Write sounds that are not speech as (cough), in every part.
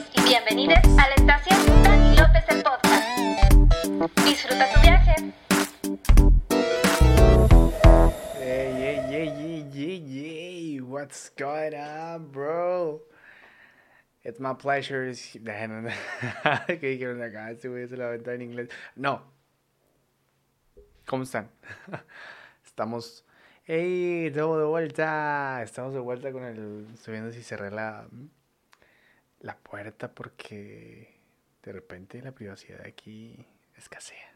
Bienvenidos y bienvenidas a la estación Dani López el podcast. Disfruta tu viaje. Hey, hey, hey, hey, hey, what's going on, bro? It's my pleasure. (laughs) (laughs) ¿Qué dijeron acá? Este güey se la aventó en inglés. No. ¿Cómo están? (laughs) Estamos. ¡Hey! Estamos de vuelta. Estamos de vuelta con el. Estoy viendo si cerré la. La puerta porque. De repente la privacidad aquí escasea.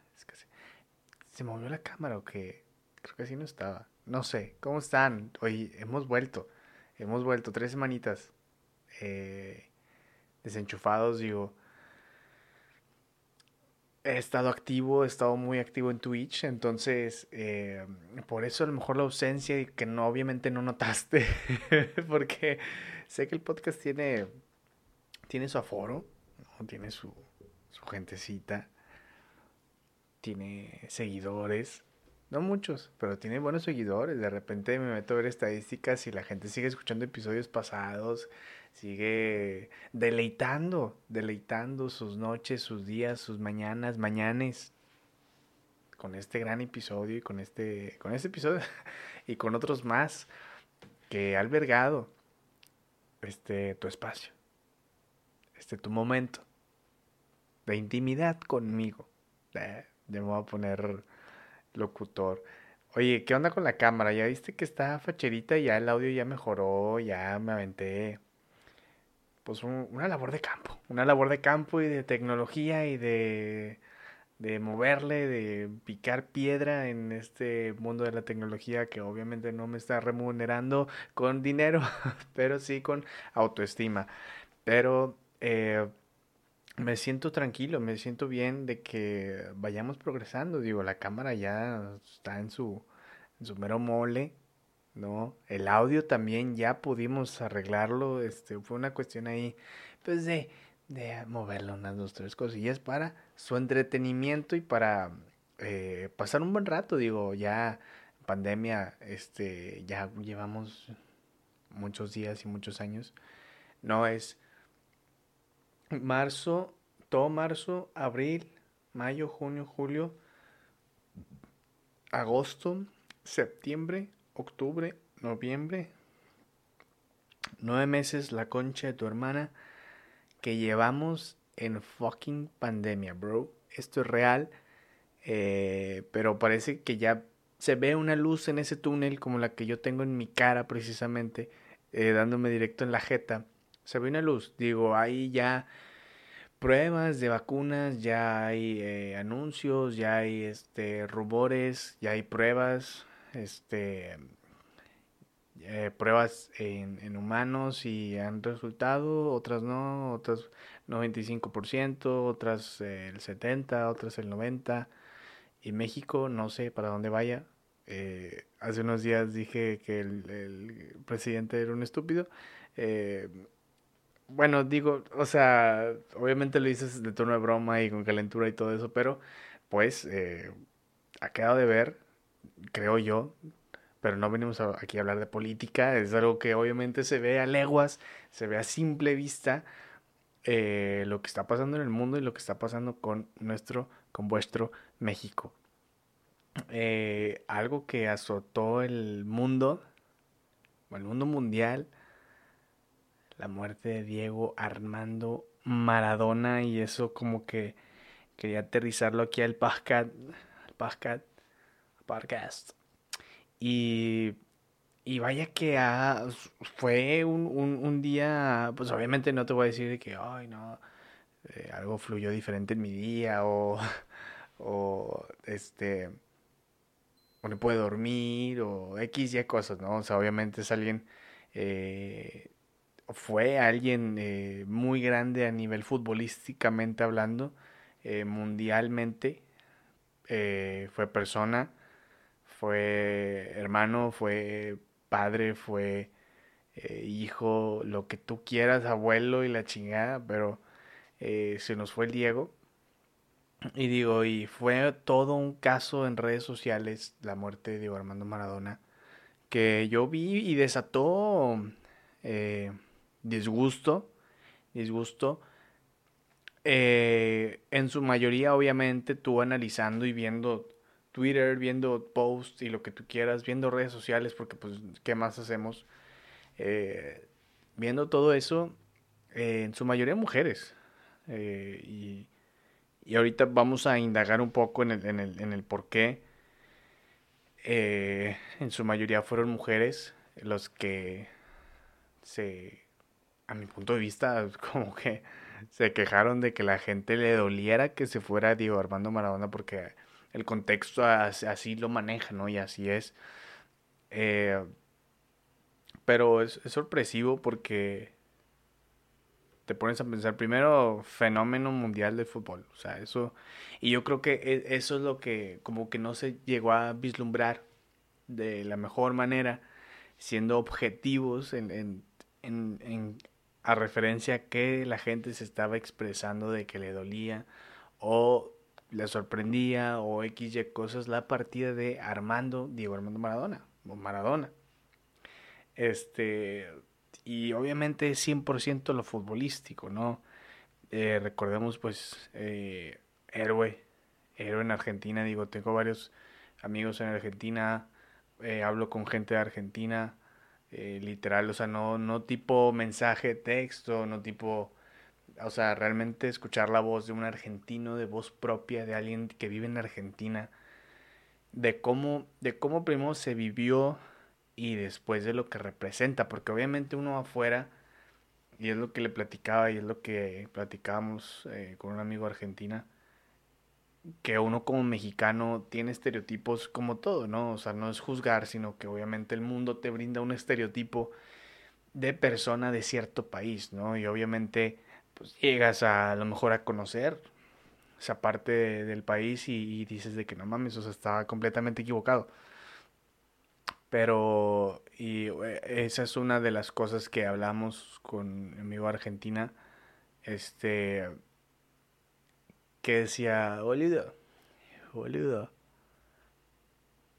¿Se movió la cámara o qué? Creo que así no estaba. No sé. ¿Cómo están? Hoy hemos vuelto. Hemos vuelto tres semanitas. Eh, desenchufados, digo. He estado activo, he estado muy activo en Twitch, entonces eh, por eso a lo mejor la ausencia que no, obviamente no notaste, (laughs) porque sé que el podcast tiene, tiene su aforo, tiene su, su gentecita, tiene seguidores, no muchos, pero tiene buenos seguidores. De repente me meto a ver estadísticas y la gente sigue escuchando episodios pasados, sigue deleitando, deleitando sus noches, sus días, sus mañanas, mañanes con este gran episodio y con este con este episodio (laughs) y con otros más que ha albergado este tu espacio. Este tu momento de intimidad conmigo. Eh, ya me voy a poner locutor. Oye, ¿qué onda con la cámara? ¿Ya viste que está facherita? Ya el audio ya mejoró, ya me aventé. Pues un- una labor de campo. Una labor de campo y de tecnología y de, de moverle, de picar piedra en este mundo de la tecnología que obviamente no me está remunerando con dinero, (laughs) pero sí con autoestima. Pero eh, me siento tranquilo, me siento bien de que vayamos progresando. Digo, la cámara ya está en su, su mero mole, ¿no? El audio también ya pudimos arreglarlo. Este, fue una cuestión ahí, pues de, de moverle unas dos, tres cosillas para su entretenimiento y para eh, pasar un buen rato. Digo, ya pandemia, este, ya llevamos muchos días y muchos años. No es marzo, todo marzo, abril, mayo, junio, julio, agosto, septiembre, octubre, noviembre, nueve meses la concha de tu hermana que llevamos en fucking pandemia, bro. Esto es real, eh, pero parece que ya se ve una luz en ese túnel como la que yo tengo en mi cara precisamente, eh, dándome directo en la jeta. Se ve una luz, digo, ahí ya pruebas de vacunas, ya hay eh, anuncios, ya hay este rumores, ya hay pruebas, este eh, pruebas en, en humanos y han resultado, otras no, otras 95%, otras eh, el 70, otras el 90 y México no sé para dónde vaya. Hace unos días dije que el, el presidente era un estúpido. Bueno, digo, o sea, obviamente lo dices de tono de broma y con calentura y todo eso, pero pues eh, ha quedado de ver, creo yo, pero no venimos aquí a hablar de política, es algo que obviamente se ve a leguas, se ve a simple vista eh, lo que está pasando en el mundo y lo que está pasando con nuestro, con vuestro México. Eh, algo que azotó el mundo, el mundo mundial, la muerte de Diego Armando Maradona y eso como que quería aterrizarlo aquí al podcast, al podcast, podcast. Y, y vaya que fue un, un, día, pues obviamente no te voy a decir de que, ay, no, eh, algo fluyó diferente en mi día o, (laughs) o este, no puedo dormir o X y cosas, ¿no? O sea, obviamente es alguien, eh, fue alguien eh, muy grande a nivel futbolísticamente hablando, eh, mundialmente, eh, fue persona, fue hermano, fue padre, fue eh, hijo, lo que tú quieras, abuelo y la chingada, pero se nos fue el Diego. Y digo, y fue todo un caso en redes sociales la muerte de Diego Armando Maradona, que yo vi y desató disgusto, disgusto eh, en su mayoría, obviamente, tú analizando y viendo Twitter, viendo posts y lo que tú quieras, viendo redes sociales, porque pues, ¿qué más hacemos? Eh, viendo todo eso, eh, en su mayoría mujeres. y, y, ahorita vamos a indagar un poco en el, en el, en el por qué. en su mayoría fueron mujeres los que se, a mi punto de vista, (laughs) como que se quejaron de que la gente le doliera que se fuera Diego Armando Maradona porque el contexto así lo maneja, ¿no? Y así es. Eh, pero es, sorpresivo porque te pones a pensar primero fenómeno mundial del fútbol, o sea, eso y yo creo que e, eso es lo que como que no se llegó a vislumbrar de la mejor manera, siendo objetivos en, en, en a referencia a que la gente se estaba expresando de que le dolía o le sorprendía o XY cosas la partida de Armando, Diego Armando Maradona o Maradona. Este, y obviamente 100% lo futbolístico, ¿no? Eh, recordemos pues eh, héroe, héroe en Argentina, digo, tengo varios amigos en Argentina, eh, hablo con gente de Argentina, eh, literal, o sea, no, no tipo mensaje, texto, no tipo, o sea, realmente escuchar la voz de un argentino, de voz propia, de alguien que vive en Argentina, de cómo, de cómo primero se vivió y después de lo que representa, porque obviamente uno afuera, y es lo que le platicaba y es lo que platicábamos eh, con un amigo argentina, que uno como mexicano tiene estereotipos como todo, ¿no? O sea, no es juzgar, sino que obviamente el mundo te brinda un estereotipo de persona de cierto país, ¿no? Y obviamente pues llegas a, lo mejor a conocer esa parte del país y, dices de que no mames, o sea, estaba completamente equivocado. Pero, y eh, esa es una de las cosas que hablamos con mi amigo Argentina, este, que decía, boludo, boludo,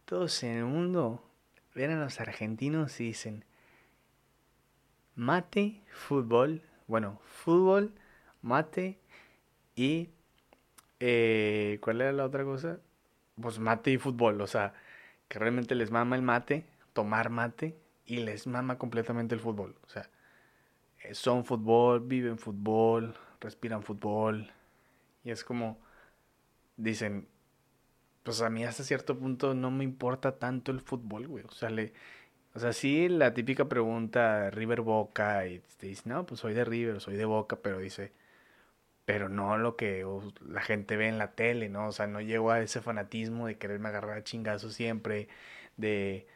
todos en el mundo ven a los argentinos y dicen, mate, fútbol, bueno, fútbol, mate y... Eh, ¿Cuál era la otra cosa? Pues mate y fútbol, o sea, que realmente les mama el mate, tomar mate y les mama completamente el fútbol, o sea, son fútbol, viven fútbol, respiran fútbol, y es como, dicen, pues a mí hasta cierto punto no me importa tanto el fútbol, güey. O sea, le, o sea, sí, la típica pregunta, River Boca, y te dice, no, pues soy de River, soy de Boca, pero dice, pero no lo que la gente ve en la tele, ¿no? O sea, no llego a ese fanatismo de quererme agarrar a chingazos siempre, de,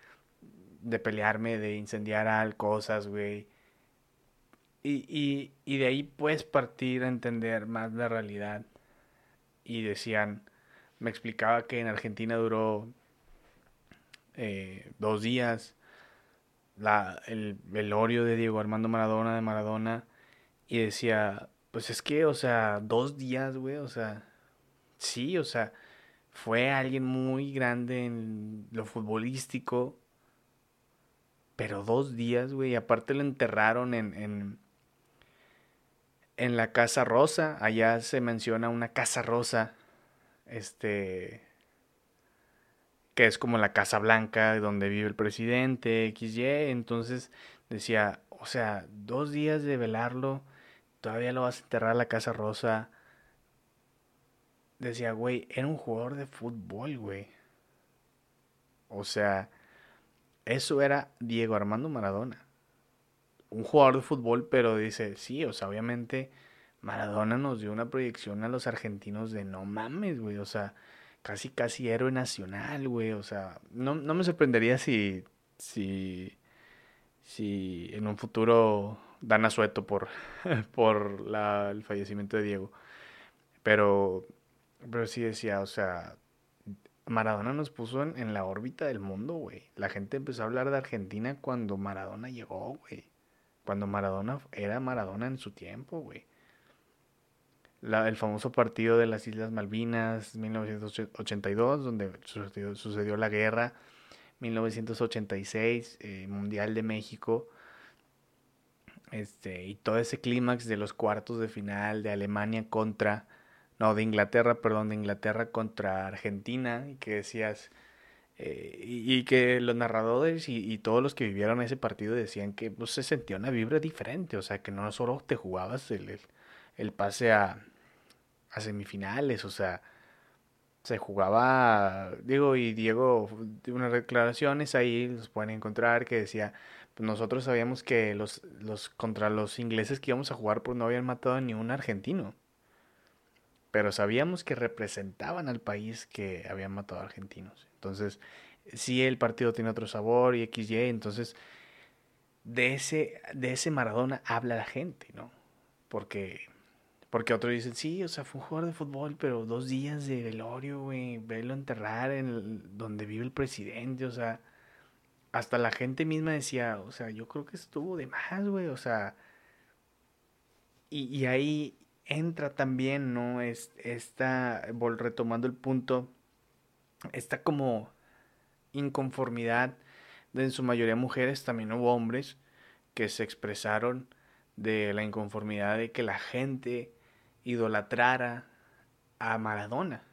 de pelearme, de incendiar al cosas, güey. Y, y, y de ahí puedes partir a entender más la realidad y decían, me explicaba que en Argentina duró eh, dos días la, el velorio de Diego Armando Maradona, de Maradona, y decía, pues es que, o sea, dos días, güey, o sea, sí, o sea, fue alguien muy grande en lo futbolístico, pero dos días, güey, y aparte lo enterraron en, en en la Casa Rosa, allá se menciona una Casa Rosa, este, que es como la Casa Blanca donde vive el presidente, XY, entonces decía, o sea, dos días de velarlo, todavía lo vas a enterrar a la Casa Rosa. Decía, güey, era un jugador de fútbol, güey. O sea, eso era Diego Armando Maradona un jugador de fútbol, pero dice, sí, o sea, obviamente Maradona nos dio una proyección a los argentinos de no mames, güey, o sea, casi casi héroe nacional, güey, o sea, no, no me sorprendería si, si, si en un futuro dan asueto por, (laughs) por la, el fallecimiento de Diego, pero, pero sí decía, o sea, Maradona nos puso en, en la órbita del mundo, güey. La gente empezó a hablar de Argentina cuando Maradona llegó, güey. Cuando Maradona era Maradona en su tiempo, güey. el famoso partido de las Islas Malvinas, 1982, donde sucedió, la guerra. 1986, eh, Mundial de México. Este, y todo ese clímax de los cuartos de final de Alemania contra, no, de Inglaterra, perdón, de Inglaterra contra Argentina, y que decías, eh, y, que los narradores y, todos los que vivieron ese partido decían que pues, se sentía una vibra diferente, o sea, que no solo te jugabas el, el, pase a, a semifinales, o sea, se jugaba, digo, y Diego, unas declaraciones ahí los pueden encontrar que decía, pues nosotros sabíamos que los, los contra los ingleses que íbamos a jugar pues no habían matado ni un argentino. Pero sabíamos que representaban al país que habían matado a argentinos. Entonces, sí el partido tiene otro sabor y XY, entonces de ese, de ese Maradona habla la gente, ¿no? Porque porque otros dicen, sí, o sea, fue un jugador de fútbol, pero dos días de velorio, güey, verlo enterrar en donde vive el presidente, o sea, hasta la gente misma decía, o sea, yo creo que estuvo de más, güey, o sea, y, ahí entra también, ¿no? Es, esta, retomando el punto, esta como inconformidad de en su mayoría mujeres, también hubo hombres que se expresaron de la inconformidad de que la gente idolatrara a Maradona.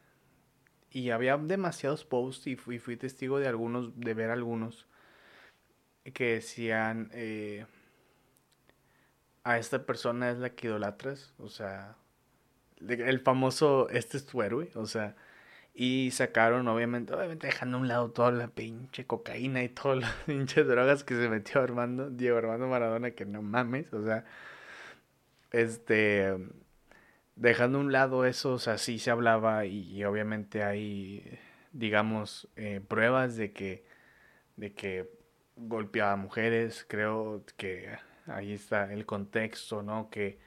Y había demasiados posts y fui, testigo de algunos, de ver algunos que decían eh, a esta persona es la que idolatras, o sea, el famoso este es tu héroe, o sea, y sacaron obviamente, obviamente dejando a un lado toda la pinche cocaína y todas las (laughs) pinches drogas que se metió Armando, Diego Armando Maradona, que no mames, o sea, este dejando a un lado eso, o sea, sí se hablaba y, obviamente hay, digamos, eh, pruebas de que, de que golpeaba a mujeres, creo que ahí está el contexto, ¿no? Que,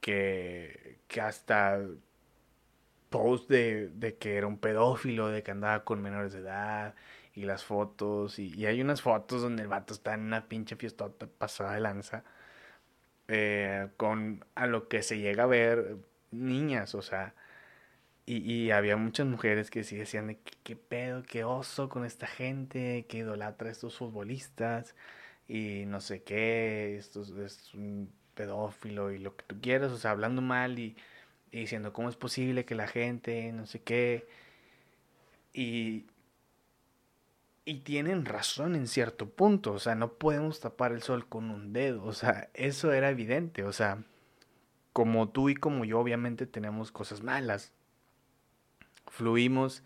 que, que hasta post de, de, que era un pedófilo, de que andaba con menores de edad y las fotos, y, y hay unas fotos donde el vato está en una pinche fiestota pasada de lanza eh, con a lo que se llega a ver niñas, o sea, y, y había muchas mujeres que sí decían de qué pedo, qué oso con esta gente, que idolatra a estos futbolistas y no sé qué, esto es un pedófilo y lo que tú quieras, o sea, hablando mal y, y diciendo cómo es posible que la gente, no sé qué, y, y tienen razón en cierto punto, o sea, no podemos tapar el sol con un dedo, o sea, eso era evidente, o sea, como tú y como yo obviamente tenemos cosas malas, fluimos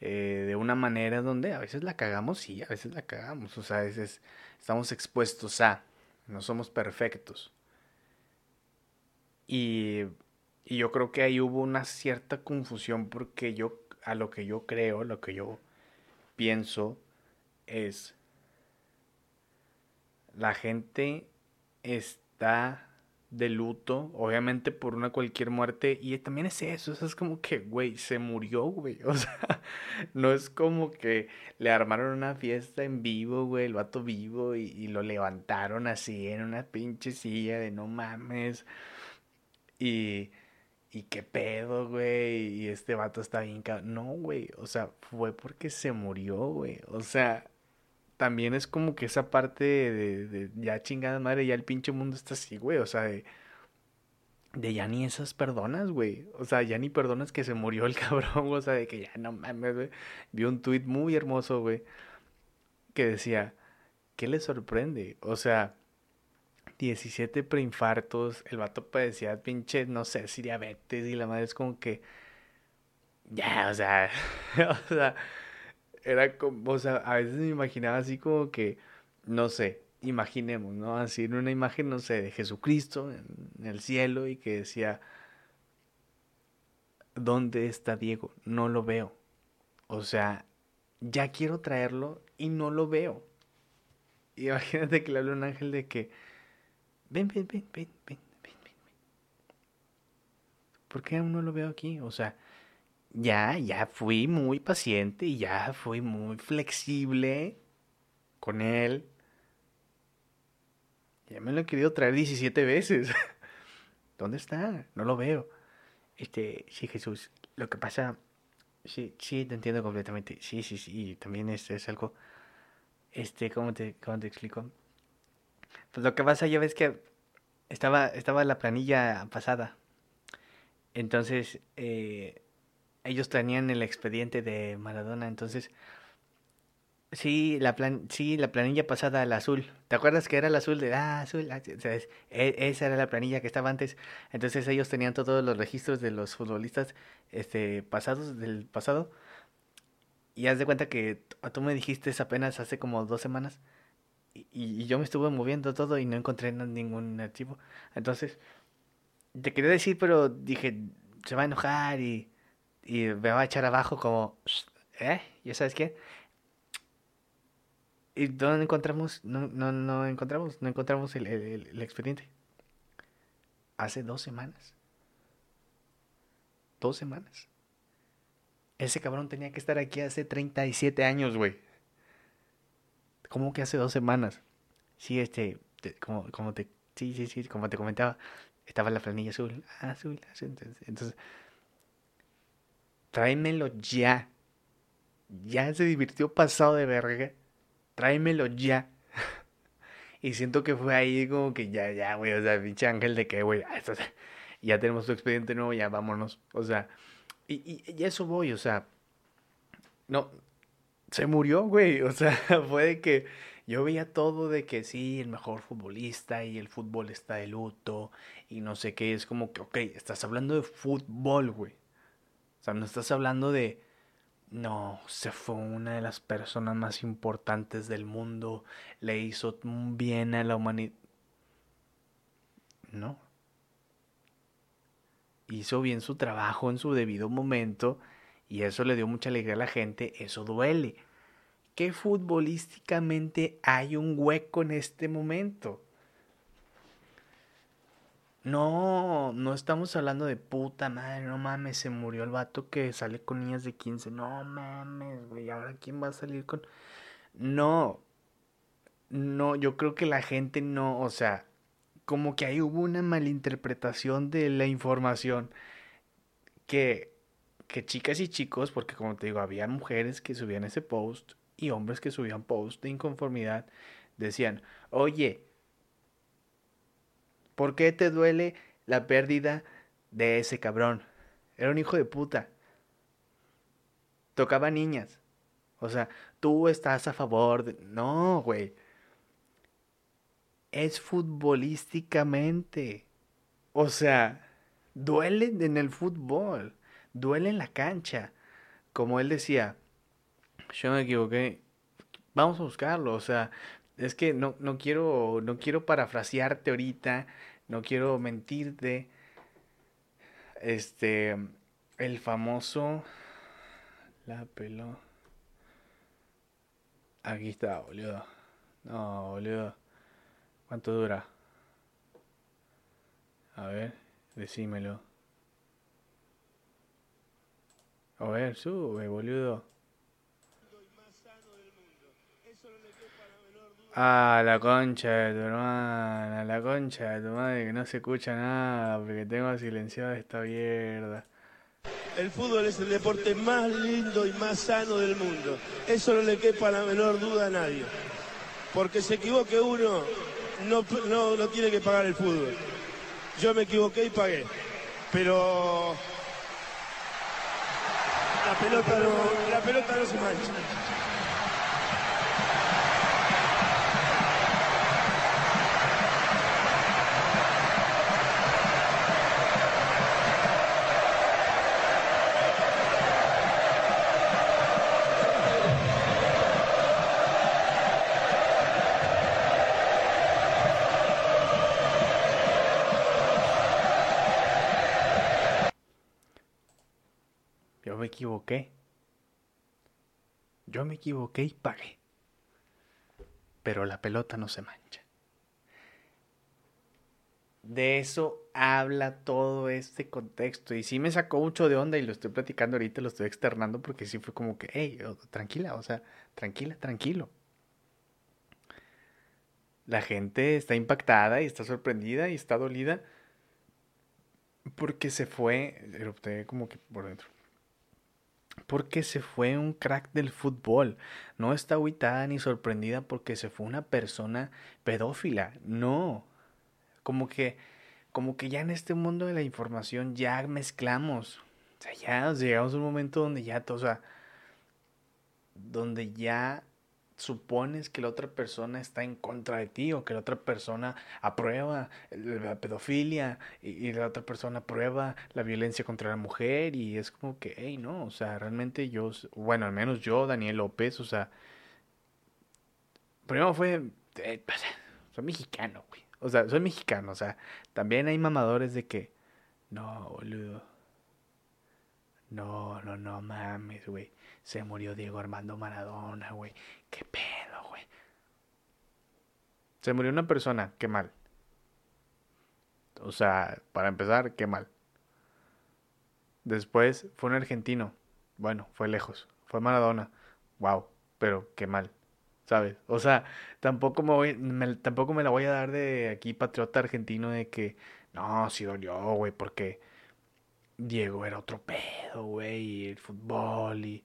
eh, de una manera donde a veces la cagamos, y a veces la cagamos, o sea, a veces estamos expuestos a, no somos perfectos. Y, y yo creo que ahí hubo una cierta confusión porque yo, a lo que yo creo, lo que yo pienso, es la gente está de luto, obviamente por una cualquier muerte, y también es eso, es como que, güey, se murió, güey, (laughs) o sea, no es como que le armaron una fiesta en vivo, güey, el vato vivo, y, y lo levantaron así en una pinche silla de no mames, y, y qué pedo, güey, y este vato está bien, no, güey, o sea, fue porque se murió, güey, o sea, también es como que esa parte de, de, ya chingada madre, ya el pinche mundo está así, güey, o sea, de, de ya ni esas perdonas, güey, o sea, ya ni perdonas que se murió el (laughs) cabrón, o sea, de que ya no mames, güey. Vi un tuit muy hermoso, güey, que decía, ¿qué le sorprende? O sea, 17 preinfartos, el vato padecía pinche, no sé, si diabetes y la madre es como que, ya, o sea, (laughs) o sea era como, o sea, a veces me imaginaba así como que, no sé, imaginemos, ¿no? Así en una imagen, no sé, de Jesucristo en, el cielo y que decía, ¿dónde está Diego? No lo veo. O sea, ya quiero traerlo y no lo veo. Imagínate que le habla un ángel de que, ven, ven, ven, ven, ven, ven, ven. ¿Por qué aún no lo veo aquí? O sea, ya, ya fui muy paciente y ya fui muy flexible con él. Ya me lo he querido traer 17 veces. (laughs) ¿Dónde está? No lo veo. Este, sí, Jesús. Lo que pasa, sí, sí, te entiendo completamente. Sí, sí, sí. También es, es algo, este, ¿cómo te, cómo te explico? Pues lo que pasa, ya ves que estaba, estaba la planilla pasada. Entonces, eh, ellos tenían el expediente de Maradona, entonces Sí, la plan, sí, la planilla pasada, el azul. ¿Te acuerdas que era el azul de ah, azul? Ah, e, esa era la planilla que estaba antes. Entonces ellos tenían todos los registros de los futbolistas este pasados del pasado. Y haz de cuenta que tú me dijiste apenas hace como dos semanas. Y, yo me estuve moviendo todo y no encontré ningún archivo. Entonces, te quería decir, pero dije, se va a enojar y, y me va a echar abajo como, ¿eh? ¿Ya sabes qué? ¿Y dónde encontramos? No, no, no encontramos, no encontramos el, el, expediente. Hace dos semanas. Dos semanas. Ese cabrón tenía que estar aquí hace 37 años, güey. ¿Cómo que hace dos semanas? Sí, este, como, como te, sí, sí, sí, como te comentaba, estaba la planilla azul, azul, azul. Entonces, tráemelo ya. Ya se divirtió pasado de verga tráemelo ya. (laughs) y siento que fue ahí como que ya, ya, güey, o sea, pinche ángel de que, güey, ah, ya tenemos tu expediente nuevo, ya vámonos. O sea, y, y, eso voy, o sea, no, se murió, güey, o sea, (laughs) fue de que yo veía todo de que sí, el mejor futbolista y el fútbol está de luto y no sé qué, es como que, ok, estás hablando de fútbol, güey. O sea, no estás hablando de no, se fue una de las personas más importantes del mundo, le hizo bien a la humanidad. No. Hizo bien su trabajo en su debido momento y eso le dio mucha alegría a la gente, eso duele. Que futbolísticamente hay un hueco en este momento. No, no estamos hablando de puta madre, no mames, se murió el vato que sale con niñas de 15. No mames, güey, ahora quién va a salir con... No, no, yo creo que la gente no, o sea, como que ahí hubo una malinterpretación de la información que, que chicas y chicos, porque como te digo, había mujeres que subían ese post y hombres que subían post de inconformidad, decían, oye, ¿Por qué te duele la pérdida de ese cabrón? Era un hijo de puta. Tocaba niñas. O sea, tú estás a favor de... No, güey. Es futbolísticamente. O sea, duele en el fútbol. Duele en la cancha. Como él decía, yo me equivoqué. Vamos a buscarlo. O sea, es que no, no quiero, no quiero parafrasearte ahorita, no quiero mentirte. Este, el famoso, la pelo. Aquí está, boludo. No, boludo. ¿Cuánto dura? A ver, decímelo. A ver, sube, boludo. Ah, la concha de tu hermana, la concha de tu madre que no se escucha nada porque tengo silenciada esta mierda. El fútbol es el deporte más lindo y más sano del mundo. Eso no le quepa la menor duda a nadie. Porque se equivoque uno, no, no, no tiene que pagar el fútbol. Yo me equivoqué y pagué. Pero la pelota no, la pelota no se mancha. Equivoqué. Yo me equivoqué y pagué. Pero la pelota no se mancha. De eso habla todo este contexto. Y sí me sacó mucho de onda y lo estoy platicando ahorita, lo estoy externando porque sí fue como que, hey, tranquila, o sea, tranquila, tranquilo. La gente está impactada y está sorprendida y está dolida porque se fue, erupté como que por dentro porque se fue un crack del fútbol. No está aguitada ni sorprendida porque se fue una persona pedófila. No. como que, como que ya en este mundo de la información ya mezclamos. O sea, ya llegamos a un momento donde ya, o sea, donde ya supones que la otra persona está en contra de ti o que la otra persona aprueba la pedofilia y, la otra persona aprueba la violencia contra la mujer y es como que, hey, no, o sea, realmente yo, bueno, al menos yo, Daniel López, o sea, primero fue, eh, pues, soy mexicano, güey, o sea, soy mexicano, o sea, también hay mamadores de que, no, boludo, no, no, no mames, güey se murió Diego Armando Maradona, güey. ¿Qué pedo, güey? Se murió una persona, qué mal. O sea, para empezar, qué mal. Después fue un argentino. Bueno, fue lejos. Fue Maradona. Wow, pero qué mal. ¿Sabes? O sea, tampoco me voy, tampoco me la voy a dar de aquí patriota argentino de que no, sí dolió, güey, porque Diego era otro pedo, güey, y el fútbol y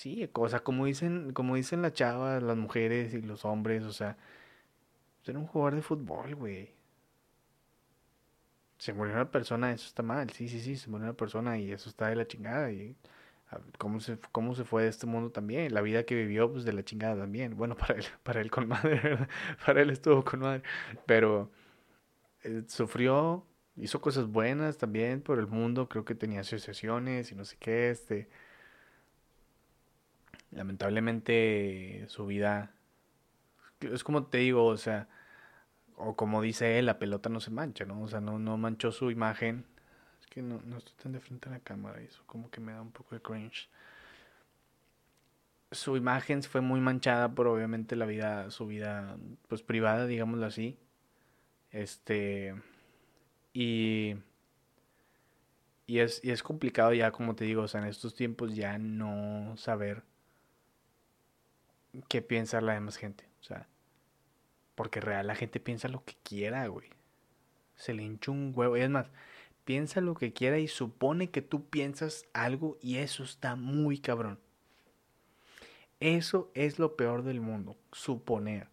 Sí, o sea, como dicen, como dicen las chavas, las mujeres y los hombres, o sea, ser un jugador de fútbol, güey. Se murió una persona, eso está mal, sí, sí, sí, se murió una persona y eso está de la chingada. Y cómo se, cómo se fue de este mundo también, la vida que vivió, pues de la chingada también. Bueno, (laughs) para él, para él con madre, ¿verdad? Para él estuvo con madre. Pero eh, sufrió, hizo cosas buenas también por el mundo, creo que tenía asociaciones y no sé qué, este lamentablemente su vida es como te digo, o sea, o como dice él, la pelota no se mancha, ¿no? O sea, no, no manchó su imagen. Es que no, no estoy tan de frente a la cámara y eso como que me da un poco de cringe. Su imagen fue muy manchada por obviamente la vida, su vida pues privada, digámoslo así. Este y y es, y es complicado ya, como te digo, o sea, en estos tiempos ya no saber qué piensa la demás gente. O sea, porque real la gente piensa lo que quiera, güey. Se le hincha un huevo. Y es más, piensa lo que quiera y supone que tú piensas algo y eso está muy cabrón. Eso es lo peor del mundo, suponer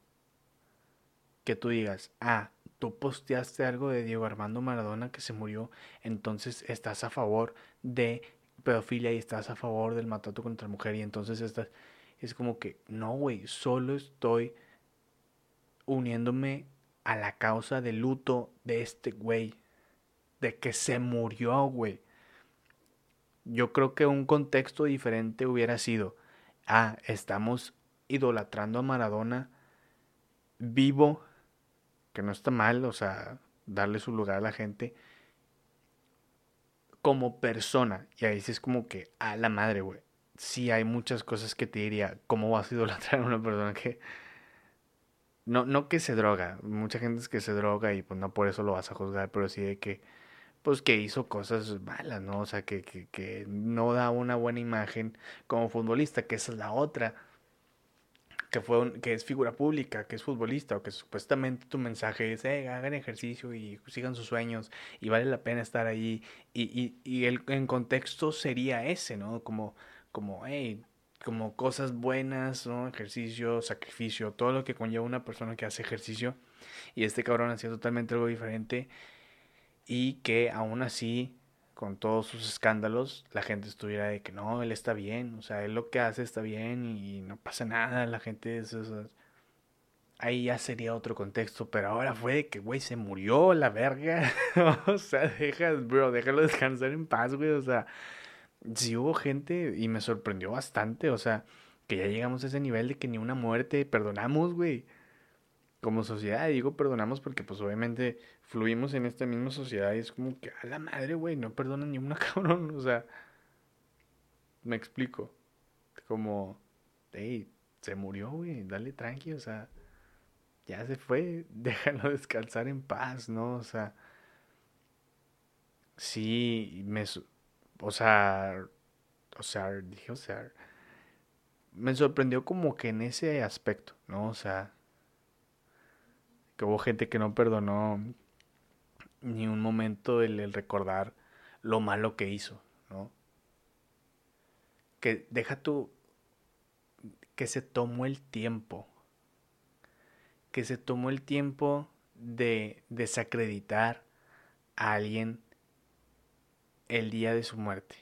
que tú digas, ah, tú posteaste algo de Diego Armando Maradona que se murió, entonces estás a favor de pedofilia y estás a favor del maltrato contra mujer y entonces estás es como que, no, güey, solo estoy uniéndome a la causa del luto de este güey, de que se murió, güey. Yo creo que un contexto diferente hubiera sido, ah, estamos idolatrando a Maradona vivo, que no está mal, o sea, darle su lugar a la gente, como persona. Y ahí sí es como que, a la madre, güey sí hay muchas cosas que te diría, ¿cómo vas a idolatrar a una persona que... No, no que se droga, mucha gente es que se droga y pues no por eso lo vas a juzgar, pero sí de que, pues que hizo cosas malas, ¿no? O sea, que, que, que no da una buena imagen como futbolista, que esa es la otra, que, fue que es figura pública, que es futbolista, o que supuestamente tu mensaje es, eh, hagan ejercicio y sigan sus sueños y vale la pena estar ahí. Y, y, y el en contexto sería ese, ¿no? Como como, hey, como cosas buenas, ¿no? Ejercicio, sacrificio, todo lo que conlleva una persona que hace ejercicio. Y este cabrón hacía totalmente algo diferente. Y que aún así, con todos sus escándalos, la gente estuviera de que no, él está bien. O sea, él lo que hace está bien y no pasa nada. La gente es... ahí ya sería otro contexto, pero ahora fue que, güey, se murió la verga. (laughs) o sea, deja, bro, déjalo descansar en paz, güey. O sea, sí hubo gente y me sorprendió bastante, o sea, que ya llegamos a ese nivel de que ni una muerte perdonamos, güey. Como sociedad, digo perdonamos porque pues obviamente fluimos en esta misma sociedad y es como que a la madre, güey, no perdonan ni una (laughs) cabrón, o sea, me explico. Como, hey, se murió, güey, dale tranqui, o sea, ya se fue, (laughs) déjalo descansar en paz, ¿no? O sea, sí, me, o sea, o sea, dije, o sea, me sorprendió como que en ese aspecto, ¿no? O sea, que hubo gente que no perdonó ni un momento el, recordar lo malo que hizo, ¿no? Que deja tú, que se tomó el tiempo, que se tomó el tiempo de desacreditar a alguien el día de su muerte.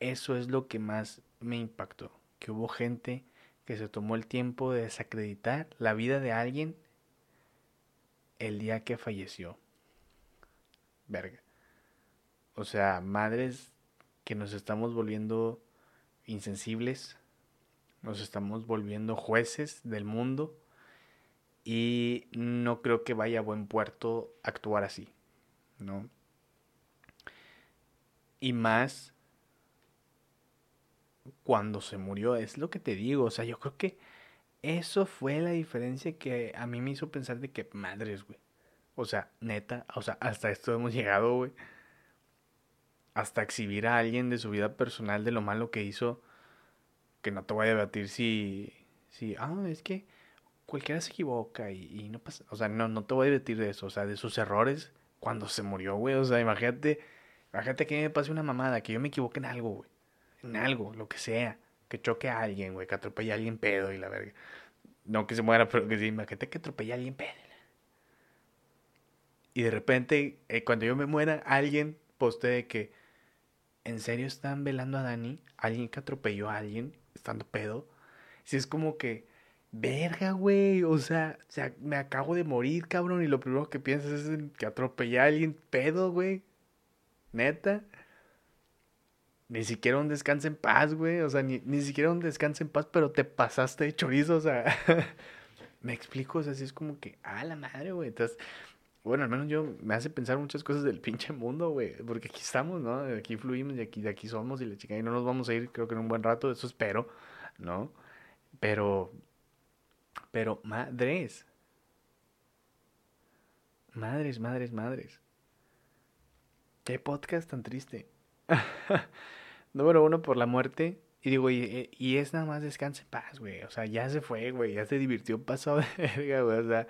Eso es lo que más me impactó, que hubo gente que se tomó el tiempo de desacreditar la vida de alguien el día que falleció. Verga. O sea, madres que nos estamos volviendo insensibles, nos estamos volviendo jueces del mundo y no creo que vaya a buen puerto actuar así, ¿no? Y más cuando se murió, es lo que te digo, o sea, yo creo que eso fue la diferencia que a mí me hizo pensar de que madres, güey. O sea, neta, o sea, hasta esto hemos llegado, güey. Hasta exhibir a alguien de su vida personal de lo malo que hizo. Que no te voy a debatir si, si, ah, es que cualquiera se equivoca y, no pasa. O sea, no, no te voy a debatir de eso, o sea, de sus errores cuando se murió, güey. O sea, imagínate, que me pase una mamada, que yo me equivoque en algo, güey en algo, lo que sea, que choque a alguien, güey, que atropelle a alguien pedo y la verga. No que se muera, pero que sí, imagínate que atropelle a alguien pedo. Y de repente, eh, cuando yo me muera, alguien postee que en serio están velando a Dani, alguien que atropelló a alguien estando pedo. Si es como que, verga, güey, o sea, o sea, me acabo de morir, cabrón, y lo primero que piensas es que atropellé a alguien pedo, güey. Neta. Ni siquiera un descanso en paz, güey. O sea, ni, ni siquiera un descanso en paz, pero te pasaste de chorizo, o sea. (laughs) me explico, o sea, así es como que, ah, la madre, güey. Entonces, bueno, al menos yo me hace pensar muchas cosas del pinche mundo, güey. Porque aquí estamos, ¿no? Aquí fluimos y aquí, de aquí somos y la chica y no nos vamos a ir, creo que en un buen rato, eso espero, ¿no? Pero, pero, madres. Madres, madres, madres. Qué podcast tan triste. (laughs) Número uno, por la muerte. Y digo, y, y, es nada más descanse en paz, güey. O sea, ya se fue, güey. Ya se divirtió, (laughs) pasó de verga, güey. O sea,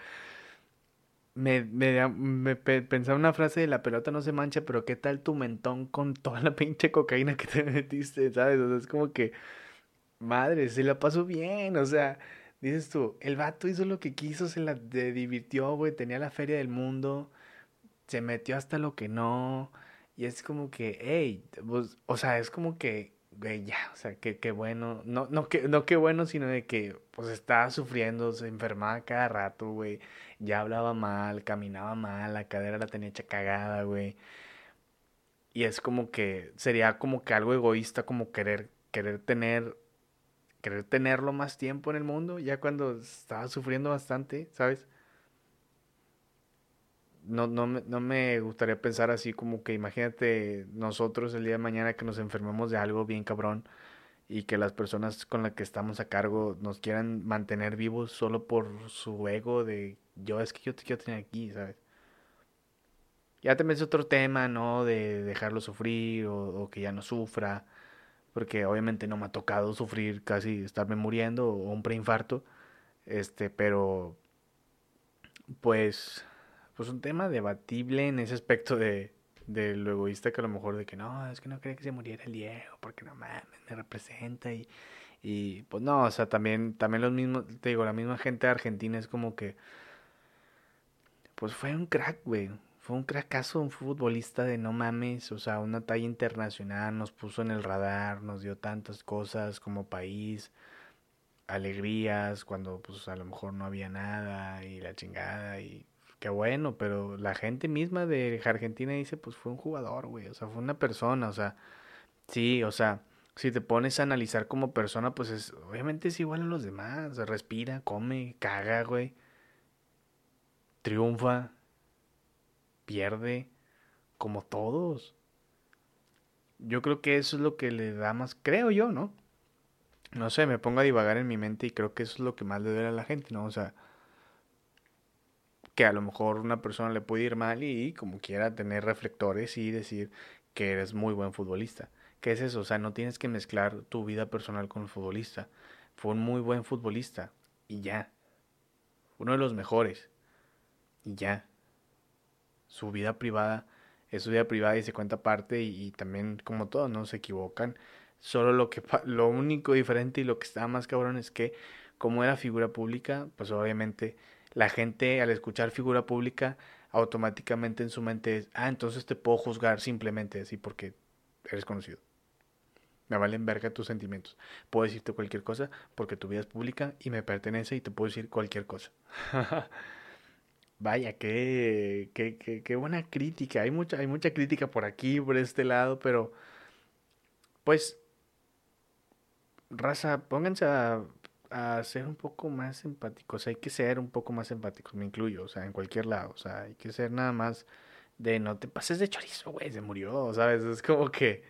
me pensaba una frase de la pelota no se mancha, pero ¿qué tal tu mentón con toda la pinche cocaína que te (laughs) metiste, ¿sabes? O sea, es como que, madre, se la pasó bien. O sea, dices tú, el vato hizo lo que quiso, se la divirtió, güey. Tenía la feria del mundo. Se metió hasta lo que no y es como que, hey, pues, o sea, es como que, güey, ya, o sea, qué que bueno, no, no, que, no qué bueno, sino de que, pues, estaba sufriendo, se enfermaba cada rato, güey, ya hablaba mal, caminaba mal, la cadera la tenía hecha cagada, güey. Y es como que, sería como que algo egoísta, como querer, querer tener, querer tenerlo más tiempo en el mundo, ya cuando estaba sufriendo bastante, ¿sabes? No, no, no me gustaría pensar así como que imagínate nosotros el día de mañana que nos enfermemos de algo bien cabrón y que las personas con las que estamos a cargo nos quieran mantener vivos solo por su ego de yo es que yo te quiero tener aquí, ¿sabes? Ya también es otro tema, ¿no? De dejarlo sufrir o, o, que ya no sufra, porque obviamente no me ha tocado sufrir casi estarme muriendo o un preinfarto, este, pero pues pues un tema debatible en ese aspecto de, de lo egoísta que a lo mejor de que no, es que no quería que se muriera el Diego, porque no mames, me representa y, y pues no, o sea, también, también los mismos, te digo, la misma gente Argentina es como que, pues fue un crack, güey, fue un crackazo, un futbolista de no mames, o sea, una talla internacional, nos puso en el radar, nos dio tantas cosas como país, alegrías, cuando pues a lo mejor no había nada y la chingada y qué bueno, pero la gente misma de Argentina dice, pues fue un jugador, güey, o sea, fue una persona, o sea, sí, o sea, si te pones a analizar como persona, pues es, obviamente es igual a los demás, respira, come, caga, güey, triunfa, pierde, como todos. Yo creo que eso es lo que le da más, creo yo, ¿no? No sé, me pongo a divagar en mi mente y creo que eso es lo que más le duele a la gente, ¿no? O sea, que a lo mejor una persona le puede ir mal y como quiera tener reflectores y decir que eres muy buen futbolista. ¿Qué es eso? O sea, no tienes que mezclar tu vida personal con el futbolista. Fue un muy buen futbolista y ya. Uno de los mejores y ya. Su vida privada es su vida privada y se cuenta aparte y, también como todos, ¿no? Se equivocan. Solo lo que lo único diferente y lo que está más cabrón es que como era figura pública, pues obviamente la gente al escuchar figura pública automáticamente en su mente es, ah, entonces te puedo juzgar simplemente así porque eres conocido. Me valen verga tus sentimientos. Puedo decirte cualquier cosa porque tu vida es pública y me pertenece y te puedo decir cualquier cosa. (laughs) Vaya, qué, qué, qué, qué, buena crítica. Hay mucha, hay mucha crítica por aquí, por este lado, pero pues, raza, pónganse a, a ser un poco más empáticos. Hay que ser un poco más empáticos, me incluyo, o sea, en cualquier lado. O sea, hay que ser nada más de no te pases de chorizo, güey, se murió, ¿sabes? Es como que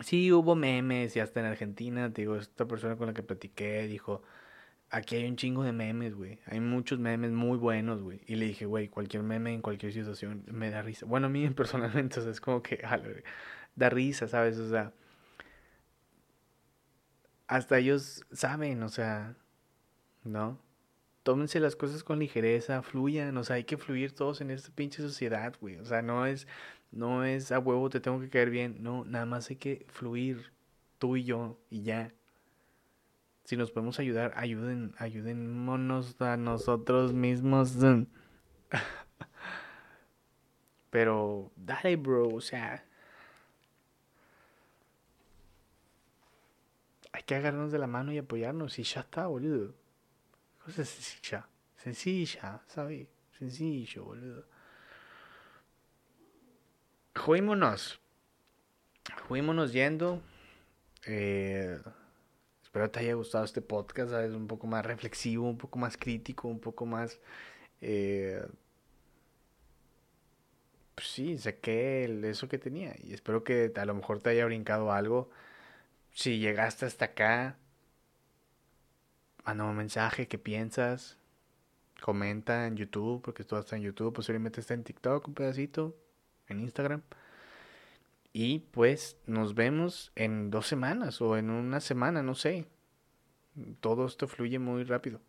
Sí, hubo memes y hasta en Argentina, te digo, esta persona con la que platiqué dijo, aquí hay un chingo de memes, güey. Hay muchos memes muy buenos, güey. Y le dije, güey, cualquier meme en cualquier situación me da risa. Bueno, a mí (laughs) personalmente, o sea, es como que da risa, ¿sabes? O sea, hasta ellos saben, o sea, ¿no? Tómense las cosas con ligereza, fluyan, o sea, hay que fluir todos en esta pinche sociedad, güey. O sea, no es, no es a huevo, te tengo que caer bien. No, nada más hay que fluir tú y yo y ya. Si nos podemos ayudar, ayuden, ayudémonos a nosotros mismos. (laughs) Pero, dale, bro, o sea. Hay que agarrarnos de la mano y apoyarnos y ya está, boludo. Cosa sencilla. Sencilla, ¿sabes? Sencillo, boludo. Juímonos. Juímonos yendo. Eh, espero te haya gustado este podcast, ¿sabes? Un poco más reflexivo, un poco más crítico, un poco más... Eh, pues sí, saqué eso que tenía y espero que a lo mejor te haya brincado algo. Si llegaste hasta acá, manda un mensaje, ¿qué piensas? Comenta en YouTube, porque esto está en YouTube, posiblemente está en TikTok un pedacito en Instagram. Y pues nos vemos en dos semanas o en una semana, no sé. Todo esto fluye muy rápido.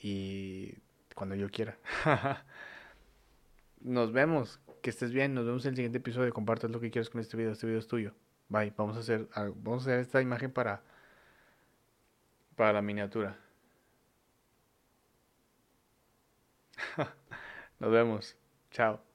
Y cuando yo quiera. (laughs) nos vemos. Que estés bien. Nos vemos en el siguiente episodio. Compartas lo que quieras con este video. Este video es tuyo. Bye. Vamos a hacer, vamos a hacer esta imagen para, para la miniatura. (laughs) Nos vemos. Chao.